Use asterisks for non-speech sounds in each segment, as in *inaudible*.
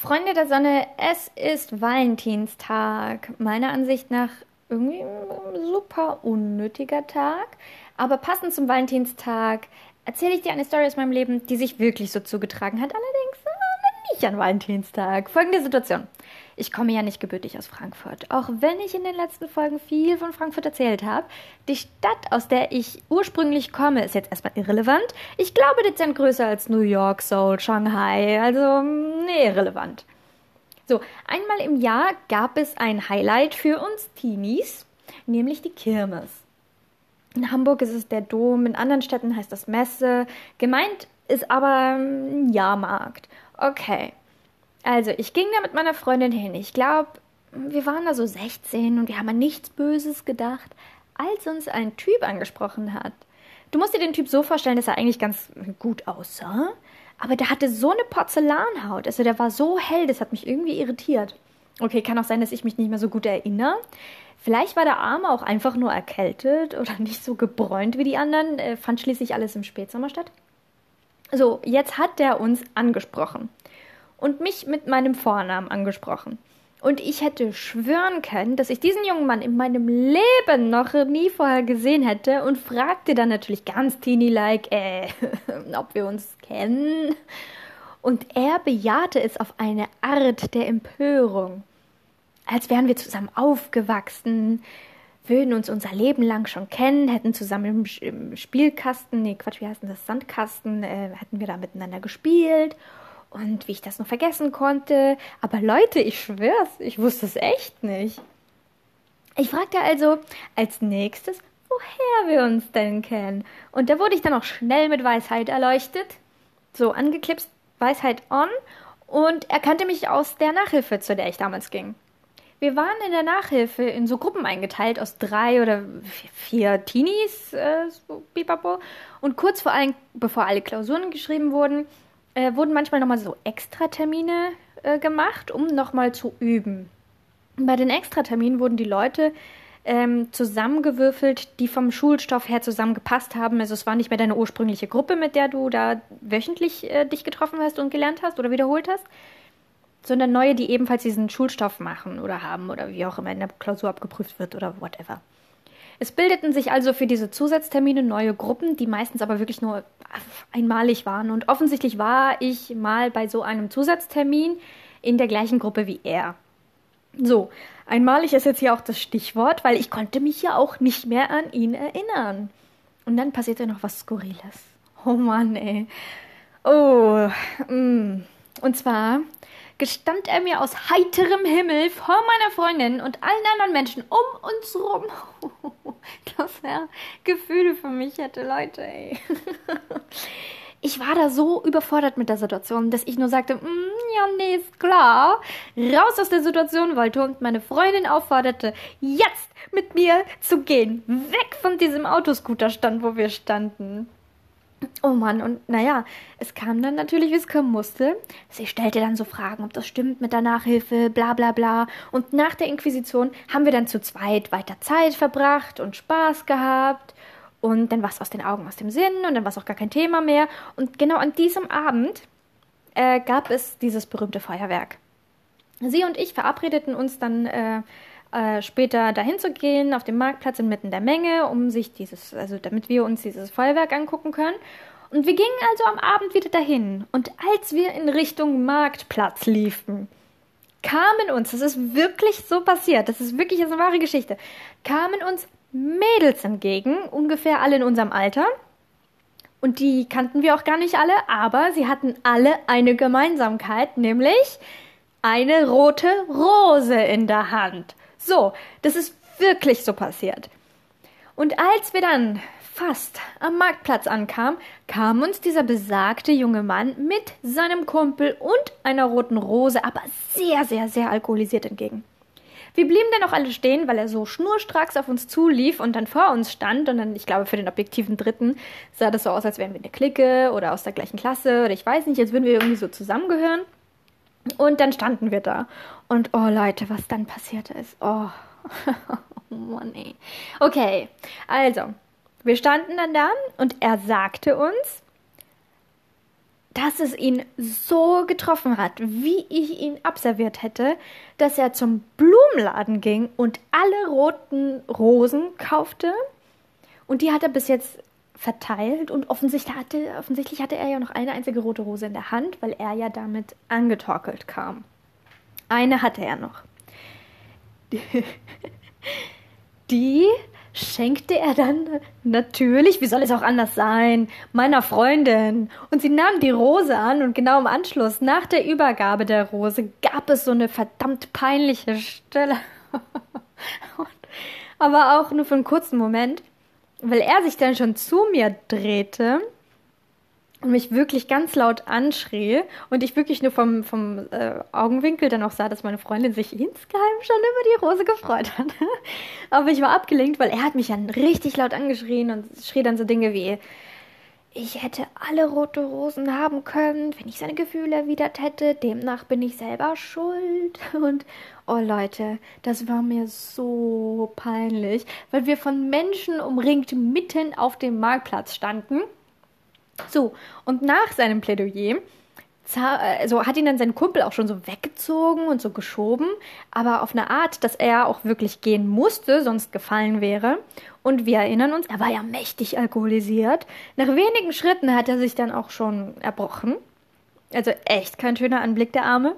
Freunde der Sonne, es ist Valentinstag. Meiner Ansicht nach irgendwie ein super unnötiger Tag. Aber passend zum Valentinstag erzähle ich dir eine Story aus meinem Leben, die sich wirklich so zugetragen hat. Allerdings äh, nicht an Valentinstag. Folgende Situation. Ich komme ja nicht gebürtig aus Frankfurt. Auch wenn ich in den letzten Folgen viel von Frankfurt erzählt habe, die Stadt, aus der ich ursprünglich komme, ist jetzt erstmal irrelevant. Ich glaube dezent größer als New York, Seoul, Shanghai. Also, nee, irrelevant. So, einmal im Jahr gab es ein Highlight für uns Teenies, nämlich die Kirmes. In Hamburg ist es der Dom, in anderen Städten heißt das Messe. Gemeint ist aber ein Jahrmarkt. Okay. Also, ich ging da mit meiner Freundin hin. Ich glaube, wir waren da so 16 und wir haben an nichts Böses gedacht, als uns ein Typ angesprochen hat. Du musst dir den Typ so vorstellen, dass er eigentlich ganz gut aussah, aber der hatte so eine Porzellanhaut. Also, der war so hell, das hat mich irgendwie irritiert. Okay, kann auch sein, dass ich mich nicht mehr so gut erinnere. Vielleicht war der Arme auch einfach nur erkältet oder *laughs* nicht so gebräunt wie die anderen. Äh, fand schließlich alles im Spätsommer statt. So, jetzt hat der uns angesprochen und mich mit meinem Vornamen angesprochen. Und ich hätte schwören können, dass ich diesen jungen Mann in meinem Leben noch nie vorher gesehen hätte und fragte dann natürlich ganz teeny-like, äh, *laughs* ob wir uns kennen. Und er bejahte es auf eine Art der Empörung. Als wären wir zusammen aufgewachsen, würden uns unser Leben lang schon kennen, hätten zusammen im, Spielkasten, nee, Quatsch, wie heißt denn das, Sandkasten, äh, hätten wir da miteinander gespielt und wie ich das noch vergessen konnte. Aber Leute, ich schwör's, ich wusste es echt nicht. Ich fragte also als nächstes, woher wir uns denn kennen. Und da wurde ich dann auch schnell mit Weisheit erleuchtet. So angeklipst, Weisheit on. Und er kannte mich aus der Nachhilfe, zu der ich damals ging. Wir waren in der Nachhilfe in so Gruppen eingeteilt aus drei oder vier Teenies, äh, so bipapo. Und kurz vor allem, bevor alle Klausuren geschrieben wurden, äh, wurden manchmal nochmal so Extratermine äh, gemacht, um nochmal zu üben. Bei den Extraterminen wurden die Leute ähm, zusammengewürfelt, die vom Schulstoff her zusammengepasst haben. Also es war nicht mehr deine ursprüngliche Gruppe, mit der du da wöchentlich äh, dich getroffen hast und gelernt hast oder wiederholt hast, sondern neue, die ebenfalls diesen Schulstoff machen oder haben oder wie auch immer in der Klausur abgeprüft wird oder whatever. Es bildeten sich also für diese Zusatztermine neue Gruppen, die meistens aber wirklich nur einmalig waren. Und offensichtlich war ich mal bei so einem Zusatztermin in der gleichen Gruppe wie er. So, einmalig ist jetzt hier auch das Stichwort, weil ich konnte mich ja auch nicht mehr an ihn erinnern. Und dann passierte noch was Skurriles. Oh Mann, ey. Oh, mm. und zwar gestand er mir aus heiterem Himmel vor meiner Freundin und allen anderen Menschen um uns rum. *laughs* dass er Gefühle für mich hätte, Leute, ey. *laughs* Ich war da so überfordert mit der Situation, dass ich nur sagte, mm, ja, nee, ist klar, raus aus der Situation wollte und meine Freundin aufforderte, jetzt mit mir zu gehen, weg von diesem Autoscooterstand, wo wir standen. Oh Mann, und naja, es kam dann natürlich, wie es kommen musste. Sie stellte dann so Fragen, ob das stimmt mit der Nachhilfe, bla bla bla. Und nach der Inquisition haben wir dann zu zweit weiter Zeit verbracht und Spaß gehabt. Und dann war es aus den Augen, aus dem Sinn und dann war es auch gar kein Thema mehr. Und genau an diesem Abend äh, gab es dieses berühmte Feuerwerk. Sie und ich verabredeten uns dann äh, äh, später dahin zu gehen, auf dem Marktplatz inmitten der Menge, um sich dieses, also damit wir uns dieses Feuerwerk angucken können. Und wir gingen also am Abend wieder dahin. Und als wir in Richtung Marktplatz liefen, kamen uns, das ist wirklich so passiert, das ist wirklich eine wahre Geschichte, kamen uns Mädels entgegen, ungefähr alle in unserem Alter. Und die kannten wir auch gar nicht alle, aber sie hatten alle eine Gemeinsamkeit, nämlich eine rote Rose in der Hand. So, das ist wirklich so passiert. Und als wir dann fast am Marktplatz ankamen, kam uns dieser besagte junge Mann mit seinem Kumpel und einer roten Rose, aber sehr, sehr, sehr alkoholisiert entgegen. Wir blieben dann auch alle stehen, weil er so schnurstracks auf uns zulief und dann vor uns stand. Und dann, ich glaube, für den objektiven Dritten sah das so aus, als wären wir eine Clique oder aus der gleichen Klasse oder ich weiß nicht, als würden wir irgendwie so zusammengehören. Und dann standen wir da. Und oh Leute, was dann passiert ist. Oh, *laughs* oh Mann, ey. Okay, also, wir standen dann da und er sagte uns, dass es ihn so getroffen hat, wie ich ihn abserviert hätte, dass er zum Blumenladen ging und alle roten Rosen kaufte. Und die hat er bis jetzt verteilt und offensichtlich hatte, offensichtlich hatte er ja noch eine einzige rote Rose in der Hand, weil er ja damit angetorkelt kam. Eine hatte er noch. *laughs* Die schenkte er dann natürlich, wie soll es auch anders sein, meiner Freundin. Und sie nahm die Rose an und genau im Anschluss, nach der Übergabe der Rose, gab es so eine verdammt peinliche Stelle. *laughs* Aber auch nur für einen kurzen Moment, weil er sich dann schon zu mir drehte und mich wirklich ganz laut anschrie und ich wirklich nur vom, vom äh, Augenwinkel dann auch sah, dass meine Freundin sich insgeheim schon über die Rose gefreut hat. *laughs* Aber ich war abgelenkt, weil er hat mich dann richtig laut angeschrien und schrie dann so Dinge wie, ich hätte alle rote Rosen haben können, wenn ich seine Gefühle erwidert hätte. Demnach bin ich selber schuld. *laughs* Und oh Leute, das war mir so peinlich, weil wir von Menschen umringt mitten auf dem Marktplatz standen so, und nach seinem Plädoyer also hat ihn dann sein Kumpel auch schon so weggezogen und so geschoben, aber auf eine Art, dass er auch wirklich gehen musste, sonst gefallen wäre. Und wir erinnern uns, er war ja mächtig alkoholisiert. Nach wenigen Schritten hat er sich dann auch schon erbrochen. Also echt kein schöner Anblick der Arme.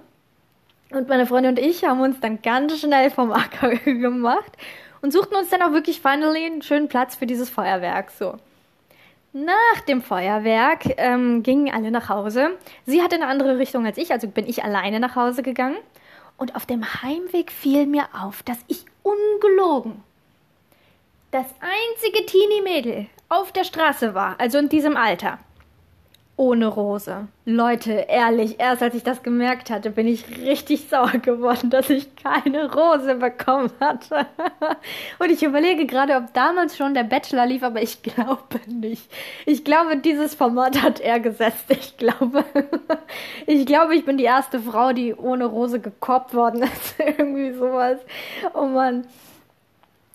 Und meine Freundin und ich haben uns dann ganz schnell vom Acker *laughs* gemacht und suchten uns dann auch wirklich finally einen schönen Platz für dieses Feuerwerk. So. Nach dem Feuerwerk ähm, gingen alle nach Hause. Sie hatte eine andere Richtung als ich, also bin ich alleine nach Hause gegangen. Und auf dem Heimweg fiel mir auf, dass ich ungelogen das einzige Teenie-Mädel auf der Straße war, also in diesem Alter ohne Rose. Leute, ehrlich, erst als ich das gemerkt hatte, bin ich richtig sauer geworden, dass ich keine Rose bekommen hatte. *laughs* Und ich überlege gerade, ob damals schon der Bachelor lief, aber ich glaube nicht. Ich glaube, dieses Format hat er gesetzt. Ich glaube, *laughs* ich glaube, ich bin die erste Frau, die ohne Rose gekorbt worden *laughs* ist. Irgendwie sowas. Oh Mann.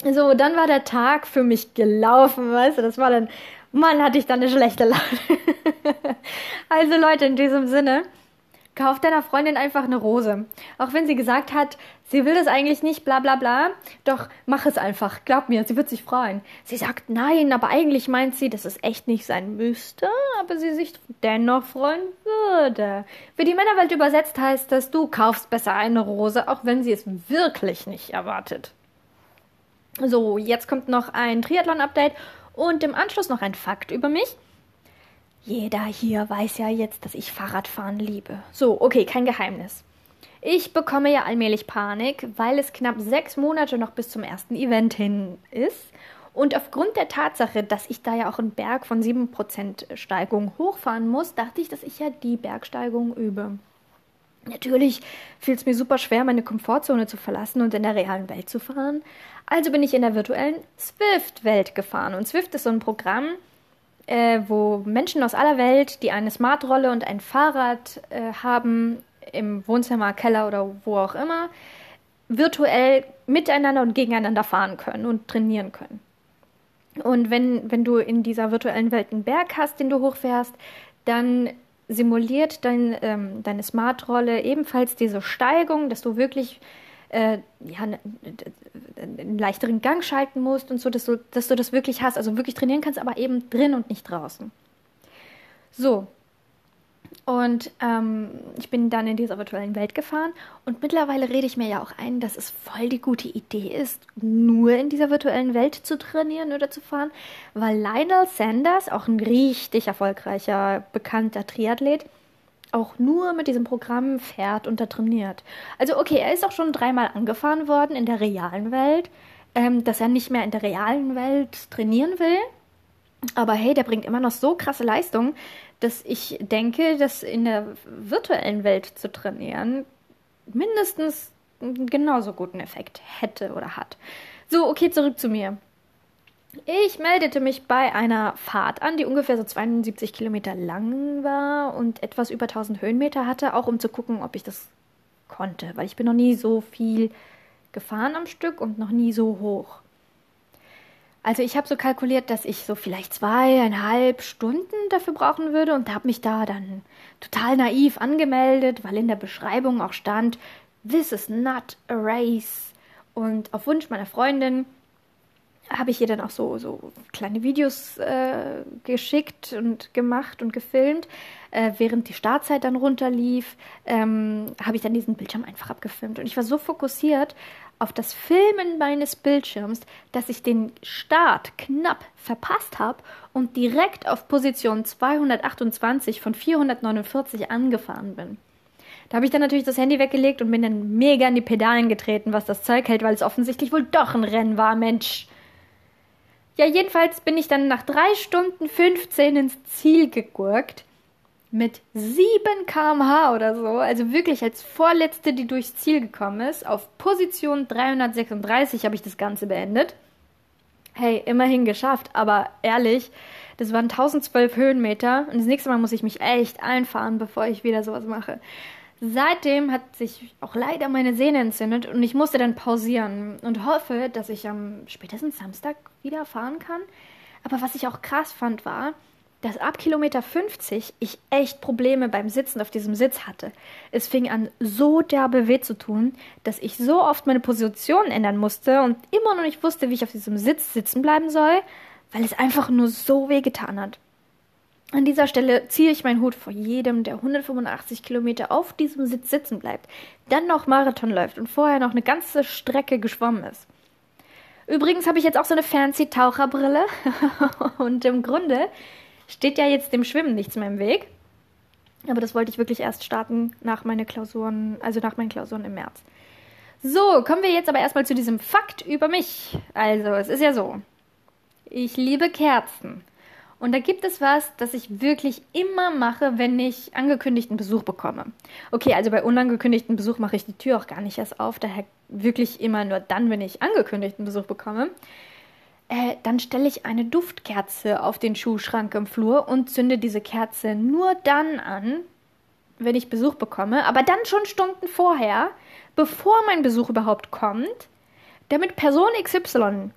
So, dann war der Tag für mich gelaufen, weißt du, das war dann Mann, hatte ich dann eine schlechte Laune. *laughs* also Leute, in diesem Sinne, kauf deiner Freundin einfach eine Rose. Auch wenn sie gesagt hat, sie will das eigentlich nicht, bla bla bla. Doch mach es einfach. Glaub mir, sie wird sich freuen. Sie sagt nein, aber eigentlich meint sie, dass es echt nicht sein müsste, aber sie sich dennoch freuen würde. Für die Männerwelt übersetzt heißt das, du kaufst besser eine Rose, auch wenn sie es wirklich nicht erwartet. So, jetzt kommt noch ein Triathlon-Update und im Anschluss noch ein Fakt über mich. Jeder hier weiß ja jetzt, dass ich Fahrradfahren liebe. So, okay, kein Geheimnis. Ich bekomme ja allmählich Panik, weil es knapp sechs Monate noch bis zum ersten Event hin ist. Und aufgrund der Tatsache, dass ich da ja auch einen Berg von 7% Steigung hochfahren muss, dachte ich, dass ich ja die Bergsteigung übe. Natürlich fiel es mir super schwer, meine Komfortzone zu verlassen und in der realen Welt zu fahren. Also bin ich in der virtuellen Swift-Welt gefahren. Und Swift ist so ein Programm, äh, wo Menschen aus aller Welt, die eine Smartrolle und ein Fahrrad äh, haben, im Wohnzimmer, Keller oder wo auch immer, virtuell miteinander und gegeneinander fahren können und trainieren können. Und wenn, wenn du in dieser virtuellen Welt einen Berg hast, den du hochfährst, dann simuliert dein, ähm, deine Smartrolle ebenfalls diese Steigung, dass du wirklich äh, ja, einen leichteren Gang schalten musst und so, dass du, dass du das wirklich hast, also wirklich trainieren kannst, aber eben drin und nicht draußen. So. Und ähm, ich bin dann in dieser virtuellen Welt gefahren und mittlerweile rede ich mir ja auch ein, dass es voll die gute Idee ist, nur in dieser virtuellen Welt zu trainieren oder zu fahren, weil Lionel Sanders, auch ein richtig erfolgreicher, bekannter Triathlet, auch nur mit diesem Programm fährt und da trainiert. Also okay, er ist auch schon dreimal angefahren worden in der realen Welt, ähm, dass er nicht mehr in der realen Welt trainieren will. Aber hey, der bringt immer noch so krasse Leistungen, dass ich denke, dass in der virtuellen Welt zu trainieren mindestens einen genauso guten Effekt hätte oder hat. So, okay, zurück zu mir. Ich meldete mich bei einer Fahrt an, die ungefähr so 72 Kilometer lang war und etwas über 1000 Höhenmeter hatte, auch um zu gucken, ob ich das konnte, weil ich bin noch nie so viel gefahren am Stück und noch nie so hoch. Also ich habe so kalkuliert, dass ich so vielleicht zweieinhalb Stunden dafür brauchen würde und habe mich da dann total naiv angemeldet, weil in der Beschreibung auch stand, This is not a race. Und auf Wunsch meiner Freundin habe ich ihr dann auch so, so kleine Videos äh, geschickt und gemacht und gefilmt. Äh, während die Startzeit dann runterlief, ähm, habe ich dann diesen Bildschirm einfach abgefilmt. Und ich war so fokussiert auf das Filmen meines Bildschirms, dass ich den Start knapp verpasst habe und direkt auf Position 228 von 449 angefahren bin. Da habe ich dann natürlich das Handy weggelegt und bin dann mega in die Pedalen getreten, was das Zeug hält, weil es offensichtlich wohl doch ein Rennen war, Mensch. Ja, jedenfalls bin ich dann nach 3 Stunden 15 ins Ziel gegurkt. Mit 7 km/h oder so. Also wirklich als vorletzte, die durchs Ziel gekommen ist. Auf Position 336 habe ich das Ganze beendet. Hey, immerhin geschafft. Aber ehrlich, das waren 1012 Höhenmeter. Und das nächste Mal muss ich mich echt einfahren, bevor ich wieder sowas mache. Seitdem hat sich auch leider meine Sehne entzündet und ich musste dann pausieren und hoffe, dass ich am spätestens Samstag wieder fahren kann. Aber was ich auch krass fand, war, dass ab Kilometer 50 ich echt Probleme beim Sitzen auf diesem Sitz hatte. Es fing an, so derbe weh zu tun, dass ich so oft meine Position ändern musste und immer noch nicht wusste, wie ich auf diesem Sitz sitzen bleiben soll, weil es einfach nur so weh getan hat. An dieser Stelle ziehe ich meinen Hut vor jedem, der 185 Kilometer auf diesem Sitz sitzen bleibt, dann noch Marathon läuft und vorher noch eine ganze Strecke geschwommen ist. Übrigens habe ich jetzt auch so eine fancy Taucherbrille *laughs* und im Grunde steht ja jetzt dem Schwimmen nichts mehr im Weg. Aber das wollte ich wirklich erst starten nach meinen Klausuren, also nach meinen Klausuren im März. So, kommen wir jetzt aber erstmal zu diesem Fakt über mich. Also, es ist ja so. Ich liebe Kerzen. Und da gibt es was, das ich wirklich immer mache, wenn ich angekündigten Besuch bekomme. Okay, also bei unangekündigten Besuch mache ich die Tür auch gar nicht erst auf, daher wirklich immer nur dann, wenn ich angekündigten Besuch bekomme. Äh, dann stelle ich eine Duftkerze auf den Schuhschrank im Flur und zünde diese Kerze nur dann an, wenn ich Besuch bekomme, aber dann schon Stunden vorher, bevor mein Besuch überhaupt kommt, damit Person XY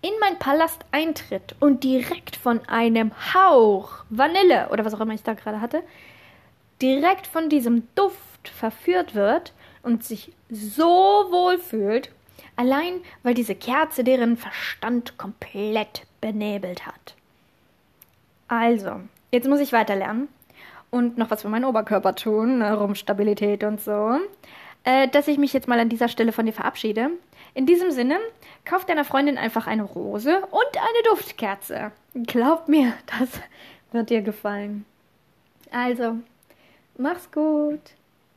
in mein Palast eintritt und direkt von einem Hauch Vanille oder was auch immer ich da gerade hatte, direkt von diesem Duft verführt wird und sich so wohl fühlt, allein weil diese Kerze deren Verstand komplett benebelt hat. Also, jetzt muss ich weiter lernen und noch was für meinen Oberkörper tun, ne, Rumpfstabilität und so, äh, dass ich mich jetzt mal an dieser Stelle von dir verabschiede. In diesem Sinne, kauf deiner Freundin einfach eine Rose und eine Duftkerze. Glaub mir, *laughs* das wird dir gefallen. Also, mach's gut.